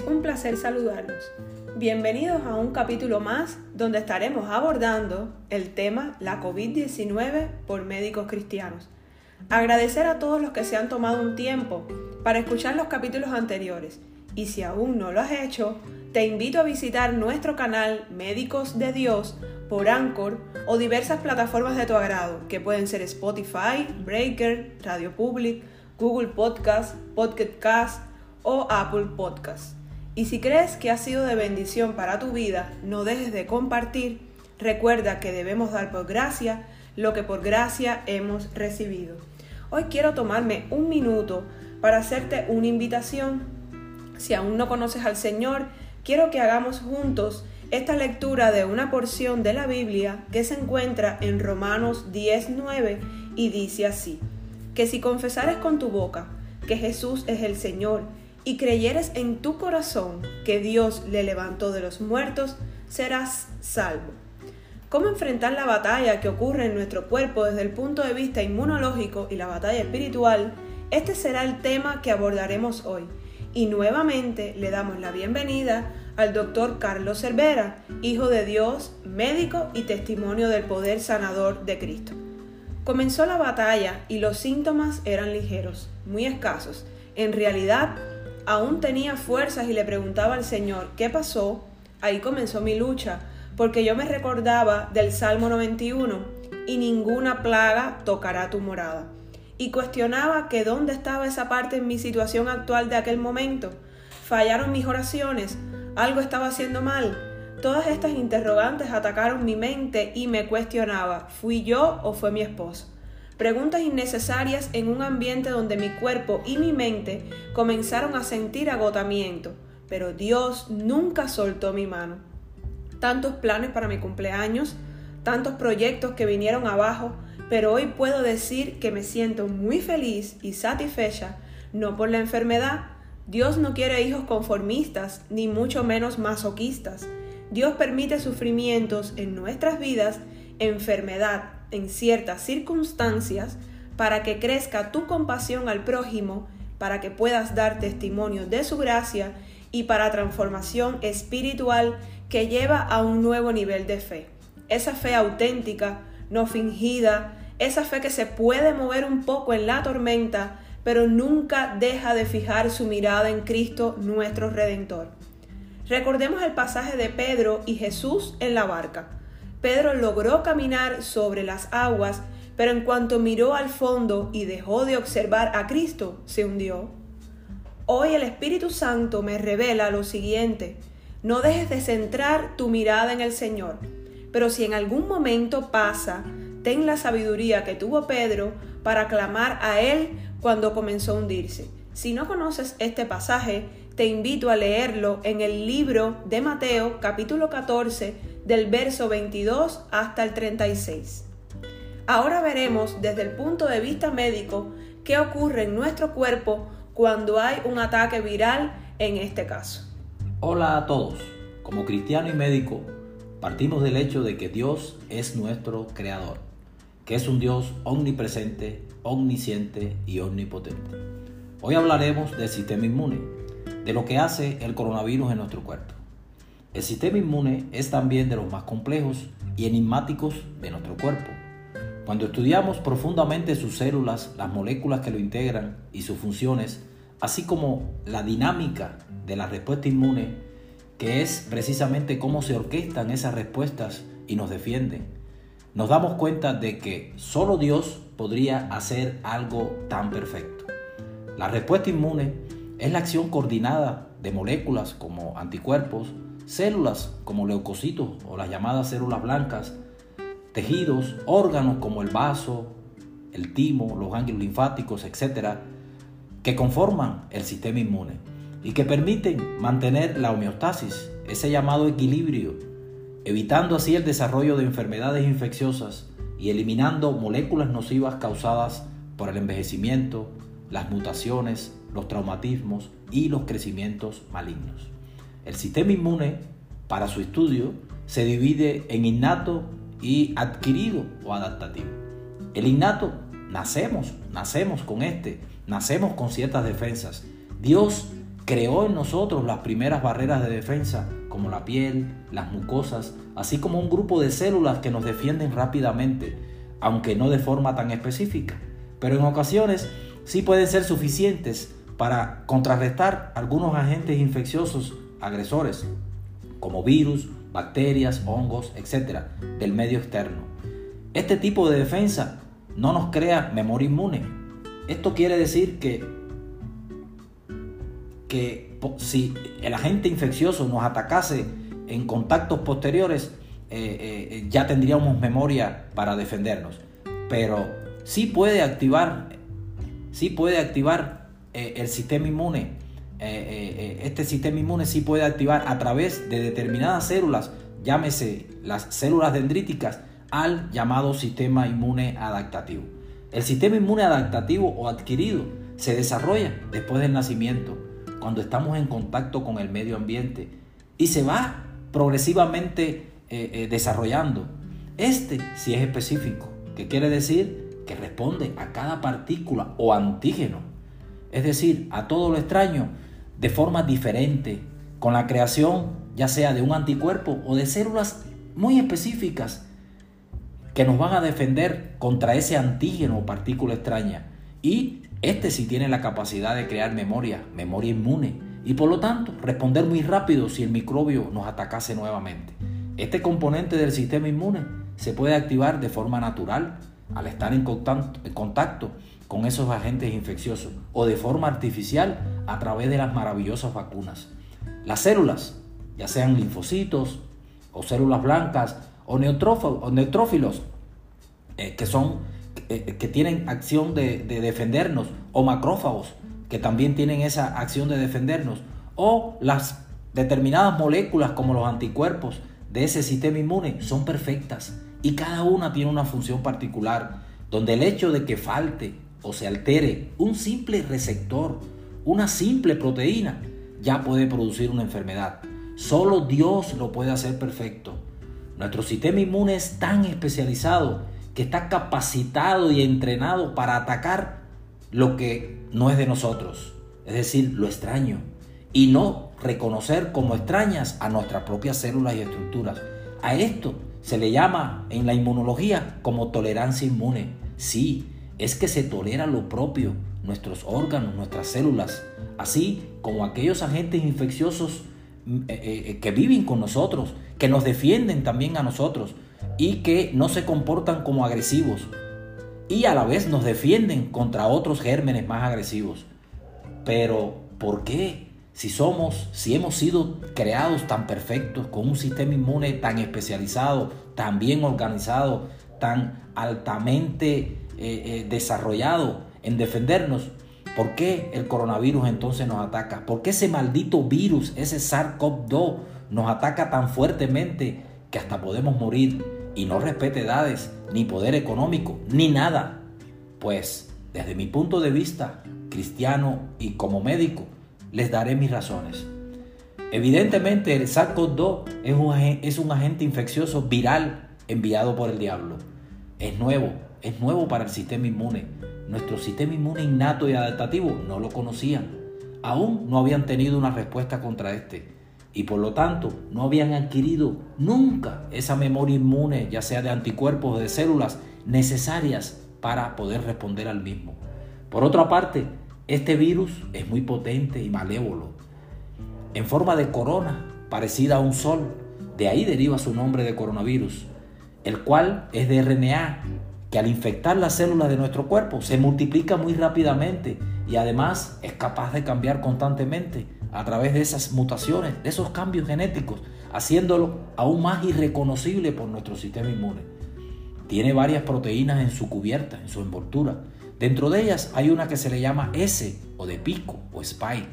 Es un placer saludarlos. Bienvenidos a un capítulo más donde estaremos abordando el tema la COVID-19 por médicos cristianos. Agradecer a todos los que se han tomado un tiempo para escuchar los capítulos anteriores y si aún no lo has hecho, te invito a visitar nuestro canal Médicos de Dios por Anchor o diversas plataformas de tu agrado, que pueden ser Spotify, Breaker, Radio Public, Google Podcast, Podcast Cast o Apple Podcast. Y si crees que ha sido de bendición para tu vida, no dejes de compartir. Recuerda que debemos dar por gracia lo que por gracia hemos recibido. Hoy quiero tomarme un minuto para hacerte una invitación. Si aún no conoces al Señor, quiero que hagamos juntos esta lectura de una porción de la Biblia que se encuentra en Romanos 10.9 y dice así, que si confesares con tu boca que Jesús es el Señor y creyeres en tu corazón que Dios le levantó de los muertos, serás salvo. ¿Cómo enfrentar la batalla que ocurre en nuestro cuerpo desde el punto de vista inmunológico y la batalla espiritual? Este será el tema que abordaremos hoy. Y nuevamente le damos la bienvenida al doctor Carlos Cervera, hijo de Dios, médico y testimonio del poder sanador de Cristo. Comenzó la batalla y los síntomas eran ligeros, muy escasos. En realidad, aún tenía fuerzas y le preguntaba al Señor, ¿qué pasó? Ahí comenzó mi lucha, porque yo me recordaba del Salmo 91, y ninguna plaga tocará tu morada. Y cuestionaba que dónde estaba esa parte en mi situación actual de aquel momento. Fallaron mis oraciones, algo estaba haciendo mal. Todas estas interrogantes atacaron mi mente y me cuestionaba, ¿fui yo o fue mi esposo? Preguntas innecesarias en un ambiente donde mi cuerpo y mi mente comenzaron a sentir agotamiento, pero Dios nunca soltó mi mano. Tantos planes para mi cumpleaños, tantos proyectos que vinieron abajo, pero hoy puedo decir que me siento muy feliz y satisfecha, no por la enfermedad. Dios no quiere hijos conformistas, ni mucho menos masoquistas. Dios permite sufrimientos en nuestras vidas, enfermedad, en ciertas circunstancias para que crezca tu compasión al prójimo, para que puedas dar testimonio de su gracia y para transformación espiritual que lleva a un nuevo nivel de fe. Esa fe auténtica, no fingida, esa fe que se puede mover un poco en la tormenta, pero nunca deja de fijar su mirada en Cristo nuestro Redentor. Recordemos el pasaje de Pedro y Jesús en la barca. Pedro logró caminar sobre las aguas, pero en cuanto miró al fondo y dejó de observar a Cristo, se hundió. Hoy el Espíritu Santo me revela lo siguiente. No dejes de centrar tu mirada en el Señor, pero si en algún momento pasa, ten la sabiduría que tuvo Pedro para clamar a Él cuando comenzó a hundirse. Si no conoces este pasaje, te invito a leerlo en el libro de Mateo capítulo 14 del verso 22 hasta el 36. Ahora veremos desde el punto de vista médico qué ocurre en nuestro cuerpo cuando hay un ataque viral en este caso. Hola a todos. Como cristiano y médico, partimos del hecho de que Dios es nuestro creador, que es un Dios omnipresente, omnisciente y omnipotente. Hoy hablaremos del sistema inmune, de lo que hace el coronavirus en nuestro cuerpo. El sistema inmune es también de los más complejos y enigmáticos de nuestro cuerpo. Cuando estudiamos profundamente sus células, las moléculas que lo integran y sus funciones, así como la dinámica de la respuesta inmune, que es precisamente cómo se orquestan esas respuestas y nos defienden, nos damos cuenta de que solo Dios podría hacer algo tan perfecto. La respuesta inmune es la acción coordinada de moléculas como anticuerpos, células como leucocitos o las llamadas células blancas, tejidos, órganos como el vaso, el timo, los ganglios linfáticos, etcétera, que conforman el sistema inmune y que permiten mantener la homeostasis, ese llamado equilibrio, evitando así el desarrollo de enfermedades infecciosas y eliminando moléculas nocivas causadas por el envejecimiento, las mutaciones, los traumatismos y los crecimientos malignos. El sistema inmune, para su estudio, se divide en innato y adquirido o adaptativo. El innato, nacemos, nacemos con este, nacemos con ciertas defensas. Dios creó en nosotros las primeras barreras de defensa, como la piel, las mucosas, así como un grupo de células que nos defienden rápidamente, aunque no de forma tan específica. Pero en ocasiones sí pueden ser suficientes para contrarrestar algunos agentes infecciosos agresores, como virus, bacterias, hongos, etc., del medio externo. Este tipo de defensa no nos crea memoria inmune. Esto quiere decir que, que si el agente infeccioso nos atacase en contactos posteriores, eh, eh, ya tendríamos memoria para defendernos. Pero sí puede activar, sí puede activar eh, el sistema inmune. este sistema inmune sí puede activar a través de determinadas células, llámese las células dendríticas, al llamado sistema inmune adaptativo. El sistema inmune adaptativo o adquirido se desarrolla después del nacimiento, cuando estamos en contacto con el medio ambiente y se va progresivamente eh, eh, desarrollando. Este si es específico, que quiere decir que responde a cada partícula o antígeno, es decir, a todo lo extraño de forma diferente, con la creación ya sea de un anticuerpo o de células muy específicas que nos van a defender contra ese antígeno o partícula extraña. Y este sí tiene la capacidad de crear memoria, memoria inmune, y por lo tanto responder muy rápido si el microbio nos atacase nuevamente. Este componente del sistema inmune se puede activar de forma natural al estar en contacto, con esos agentes infecciosos o de forma artificial a través de las maravillosas vacunas. Las células, ya sean linfocitos o células blancas o, neutrófilos, eh, que son eh, que tienen acción de, defendernos, o macrófagos, que también tienen esa acción de defendernos, o las determinadas moléculas como los anticuerpos de ese sistema inmune son perfectas y cada una tiene una función particular, donde el hecho de que falte o se altere un simple receptor, una simple proteína, ya puede producir una enfermedad. Solo Dios lo puede hacer perfecto. Nuestro sistema inmune es tan especializado que está capacitado y entrenado para atacar lo que no es de nosotros, es decir, lo extraño, y no reconocer como extrañas a nuestras propias células y estructuras. A esto se le llama en la inmunología como tolerancia inmune. Sí, es que se tolera lo propio, nuestros órganos, nuestras células, así como aquellos agentes infecciosos eh, eh, que viven con nosotros, que nos defienden también a nosotros y que no se comportan como agresivos y a la vez nos defienden contra otros gérmenes más agresivos. Pero, ¿por qué? Si somos, si hemos sido creados tan perfectos, con un sistema inmune tan especializado, tan bien organizado, tan altamente eh, desarrollado en defendernos, ¿Por qué el coronavirus entonces nos ataca? ¿Por qué ese maldito virus, ese SARS-CoV-2, nos ataca tan fuertemente que hasta podemos morir y no respete edades, ni poder económico, ni nada? Pues desde mi punto de vista cristiano y como médico, les daré mis razones. Evidentemente el SARS-CoV-2 es un, es un agente infeccioso viral enviado por el diablo. Es nuevo, es nuevo para el sistema inmune nuestro sistema inmune innato y adaptativo no lo conocían. Aún no habían tenido una respuesta contra este y por lo tanto no habían adquirido nunca esa memoria inmune, ya sea de anticuerpos o de células necesarias para poder responder al mismo. Por otra parte, este virus es muy potente y malévolo, en forma de corona parecida a un sol, de ahí deriva su nombre de coronavirus, el cual es de RNA que al infectar las células de nuestro cuerpo se multiplica muy rápidamente y además es capaz de cambiar constantemente a través de esas mutaciones, de esos cambios genéticos, haciéndolo aún más irreconocible por nuestro sistema inmune. Tiene varias proteínas en su cubierta, en su envoltura. Dentro de ellas hay una que se le llama S o de pico o spike,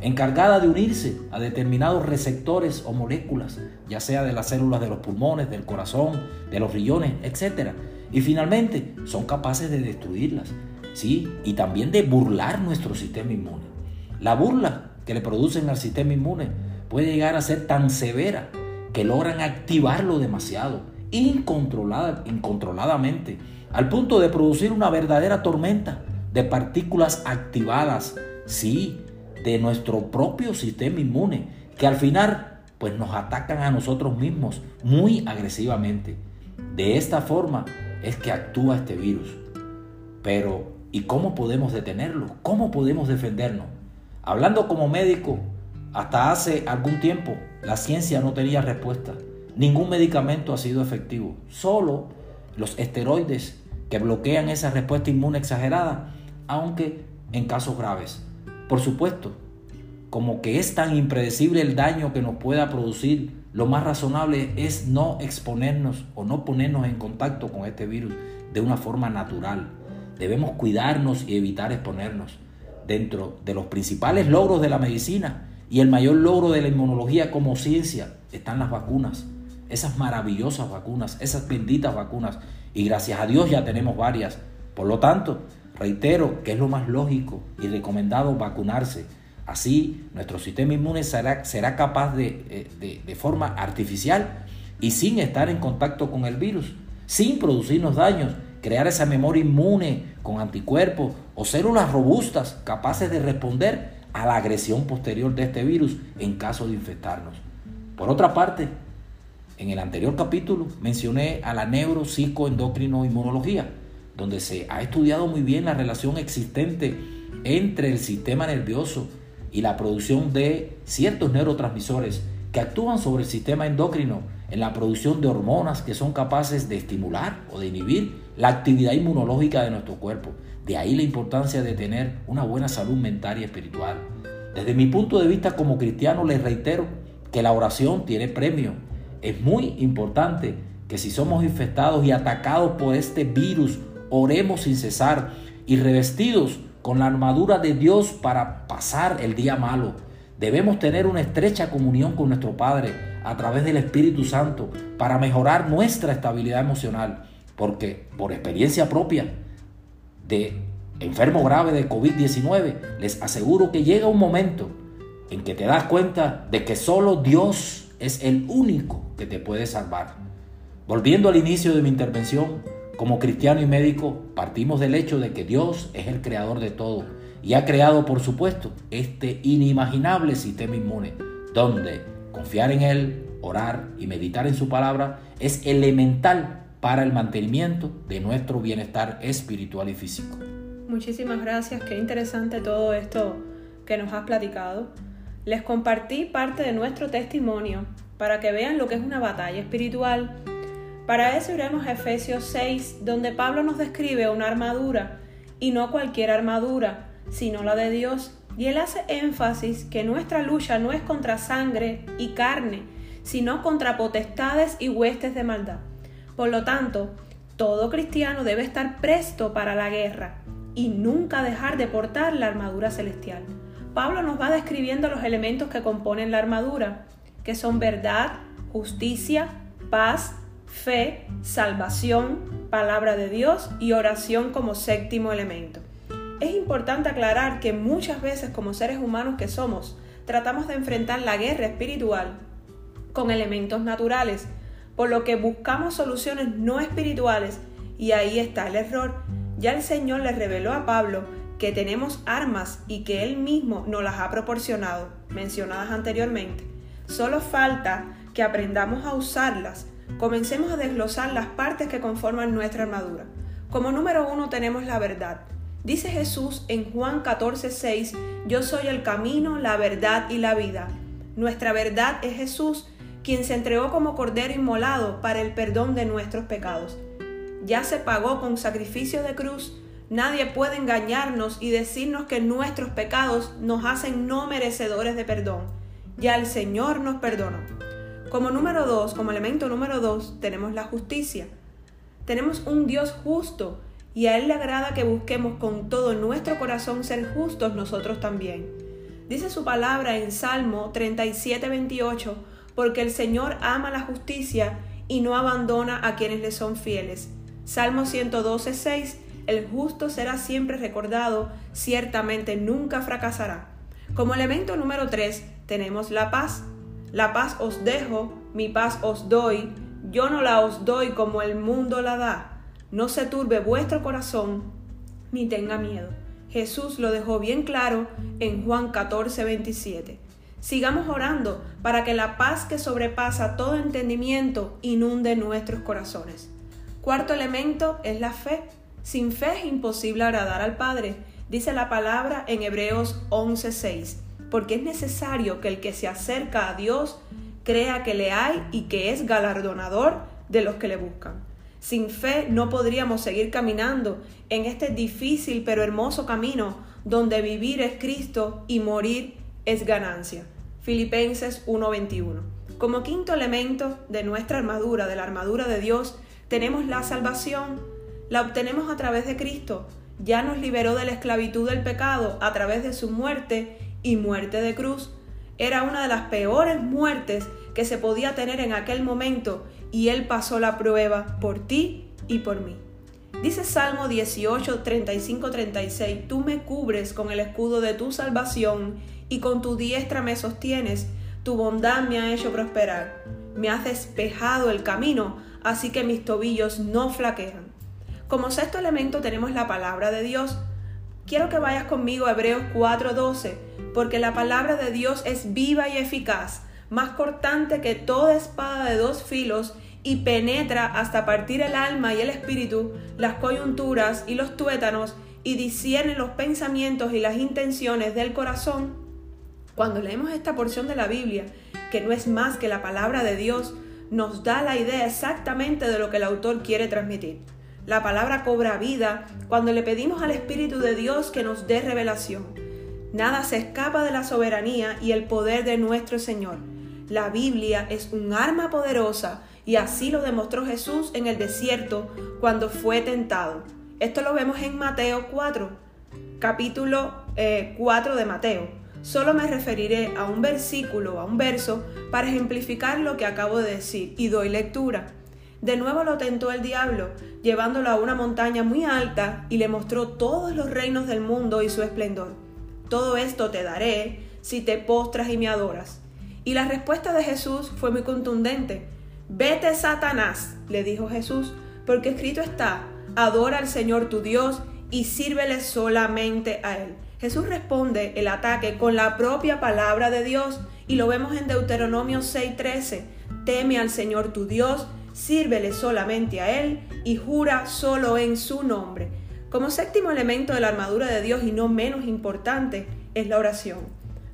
encargada de unirse a determinados receptores o moléculas, ya sea de las células de los pulmones, del corazón, de los riñones, etc y finalmente son capaces de destruirlas, ¿sí? Y también de burlar nuestro sistema inmune. La burla que le producen al sistema inmune puede llegar a ser tan severa que logran activarlo demasiado, incontrolada, incontroladamente, al punto de producir una verdadera tormenta de partículas activadas, sí, de nuestro propio sistema inmune, que al final pues nos atacan a nosotros mismos muy agresivamente. De esta forma es que actúa este virus. Pero, ¿y cómo podemos detenerlo? ¿Cómo podemos defendernos? Hablando como médico, hasta hace algún tiempo la ciencia no tenía respuesta. Ningún medicamento ha sido efectivo. Solo los esteroides que bloquean esa respuesta inmune exagerada, aunque en casos graves. Por supuesto, como que es tan impredecible el daño que nos pueda producir, lo más razonable es no exponernos o no ponernos en contacto con este virus de una forma natural. Debemos cuidarnos y evitar exponernos. Dentro de los principales logros de la medicina y el mayor logro de la inmunología como ciencia están las vacunas. Esas maravillosas vacunas, esas benditas vacunas. Y gracias a Dios ya tenemos varias. Por lo tanto, reitero que es lo más lógico y recomendado vacunarse Así nuestro sistema inmune será, será capaz eh, de, de, forma artificial y sin estar en contacto con el virus, sin producirnos daños, crear esa memoria inmune con anticuerpos o células robustas capaces de responder a la agresión posterior de este virus en caso de infectarnos. Por otra parte, en el anterior capítulo mencioné a la neuropsicoendocrino-inmunología, donde se ha estudiado muy bien la relación existente entre el sistema nervioso y la producción de ciertos neurotransmisores que actúan sobre el sistema endocrino en la producción de hormonas que son capaces de estimular o de inhibir la actividad inmunológica de nuestro cuerpo. De ahí la importancia de tener una buena salud mental y espiritual. Desde mi punto de vista como cristiano les reitero que la oración tiene premio. Es muy importante que si somos infectados y atacados por este virus, oremos sin cesar y revestidos con la armadura de Dios para pasar el día malo. Debemos tener una estrecha comunión con nuestro Padre a través del Espíritu Santo para mejorar nuestra estabilidad emocional, porque por experiencia propia de enfermo grave de COVID-19, les aseguro que llega un momento en que te das cuenta de que solo Dios es el único que te puede salvar. Volviendo al inicio de mi intervención, como cristiano y médico, partimos del hecho de que Dios es el creador de todo y ha creado, por supuesto, este inimaginable sistema inmune, donde confiar en Él, orar y meditar en su palabra es elemental para el mantenimiento de nuestro bienestar espiritual y físico. Muchísimas gracias, qué interesante todo esto que nos has platicado. Les compartí parte de nuestro testimonio para que vean lo que es una batalla espiritual para eso iremos a Efesios 6, donde Pablo nos describe una armadura, y no cualquier armadura, sino la de Dios. Y él hace énfasis que nuestra lucha no es contra sangre y carne, sino contra potestades y huestes de maldad. Por lo tanto, todo cristiano debe estar presto para la guerra y nunca dejar de portar la armadura celestial. Pablo nos va describiendo los elementos que componen la armadura, que son verdad, justicia, paz, fe, salvación, palabra de Dios y oración como séptimo elemento. Es importante aclarar que muchas veces como seres humanos que somos, tratamos de enfrentar la guerra espiritual con elementos naturales, por lo que buscamos soluciones no espirituales y ahí está el error. Ya el Señor le reveló a Pablo que tenemos armas y que Él mismo nos las ha proporcionado, mencionadas anteriormente. Solo falta que aprendamos a usarlas Comencemos a desglosar las partes que conforman nuestra armadura. Como número uno tenemos la verdad. Dice Jesús en Juan 14:6, Yo soy el camino, la verdad y la vida. Nuestra verdad es Jesús, quien se entregó como cordero inmolado para el perdón de nuestros pecados. Ya se pagó con sacrificio de cruz. Nadie puede engañarnos y decirnos que nuestros pecados nos hacen no merecedores de perdón. Ya el Señor nos perdonó. Como número dos, como elemento número dos, tenemos la justicia. Tenemos un Dios justo y a Él le agrada que busquemos con todo nuestro corazón ser justos nosotros también. Dice su palabra en Salmo 37, 28, porque el Señor ama la justicia y no abandona a quienes le son fieles. Salmo 112, 6, el justo será siempre recordado, ciertamente nunca fracasará. Como elemento número 3 tenemos la paz. La paz os dejo, mi paz os doy, yo no la os doy como el mundo la da. No se turbe vuestro corazón, ni tenga miedo. Jesús lo dejó bien claro en Juan 14, 27. Sigamos orando para que la paz que sobrepasa todo entendimiento inunde nuestros corazones. Cuarto elemento es la fe. Sin fe es imposible agradar al Padre, dice la palabra en Hebreos 11:6, porque es necesario que el que se acerca a Dios crea que le hay y que es galardonador de los que le buscan. Sin fe no podríamos seguir caminando en este difícil pero hermoso camino donde vivir es Cristo y morir es ganancia. Filipenses 1:21. Como quinto elemento de nuestra armadura, de la armadura de Dios, tenemos la salvación. La obtenemos a través de Cristo. Ya nos liberó de la esclavitud del pecado a través de su muerte y muerte de cruz. Era una de las peores muertes que se podía tener en aquel momento y Él pasó la prueba por ti y por mí. Dice Salmo 18, 35, 36, Tú me cubres con el escudo de tu salvación y con tu diestra me sostienes, tu bondad me ha hecho prosperar, me has despejado el camino, así que mis tobillos no flaquean. Como sexto elemento tenemos la palabra de Dios. Quiero que vayas conmigo a Hebreos 4:12, porque la palabra de Dios es viva y eficaz más cortante que toda espada de dos filos, y penetra hasta partir el alma y el espíritu, las coyunturas y los tuétanos, y discierne los pensamientos y las intenciones del corazón. Cuando leemos esta porción de la Biblia, que no es más que la palabra de Dios, nos da la idea exactamente de lo que el autor quiere transmitir. La palabra cobra vida cuando le pedimos al Espíritu de Dios que nos dé revelación. Nada se escapa de la soberanía y el poder de nuestro Señor. La Biblia es un arma poderosa y así lo demostró Jesús en el desierto cuando fue tentado. Esto lo vemos en Mateo 4, capítulo 4 eh, de Mateo. Solo me referiré a un versículo, a un verso, para ejemplificar lo que acabo de decir y doy lectura. De nuevo lo tentó el diablo, llevándolo a una montaña muy alta y le mostró todos los reinos del mundo y su esplendor. Todo esto te daré si te postras y me adoras. Y la respuesta de Jesús fue muy contundente. Vete, Satanás, le dijo Jesús, porque escrito está, adora al Señor tu Dios y sírvele solamente a Él. Jesús responde el ataque con la propia palabra de Dios y lo vemos en Deuteronomio 6:13. Teme al Señor tu Dios, sírvele solamente a Él y jura solo en su nombre. Como séptimo elemento de la armadura de Dios y no menos importante es la oración.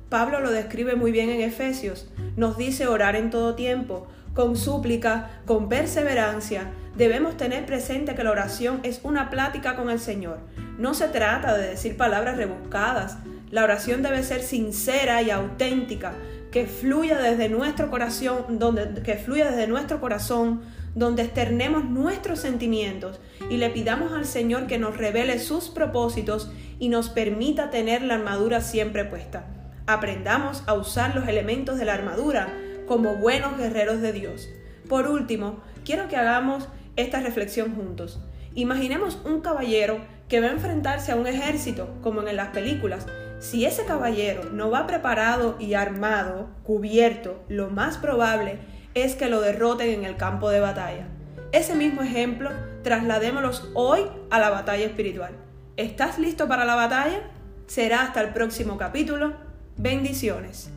Pablo lo describe muy bien en Efesios. Nos dice orar en todo tiempo, con súplica, con perseverancia. Debemos tener presente que la oración es una plática con el Señor. No se trata de decir palabras rebuscadas. La oración debe ser sincera y auténtica, que fluya desde nuestro corazón, donde, que fluya desde nuestro corazón, donde externemos nuestros sentimientos y le pidamos al Señor que nos revele sus propósitos y nos permita tener la armadura siempre puesta aprendamos a usar los elementos de la armadura como buenos guerreros de Dios. Por último, quiero que hagamos esta reflexión juntos. Imaginemos un caballero que va a enfrentarse a un ejército, como en las películas. Si ese caballero no va preparado y armado, cubierto, lo más probable es que lo derroten en el campo de batalla. Ese mismo ejemplo trasladémoslo hoy a la batalla espiritual. ¿Estás listo para la batalla? Será hasta el próximo capítulo Bendiciones.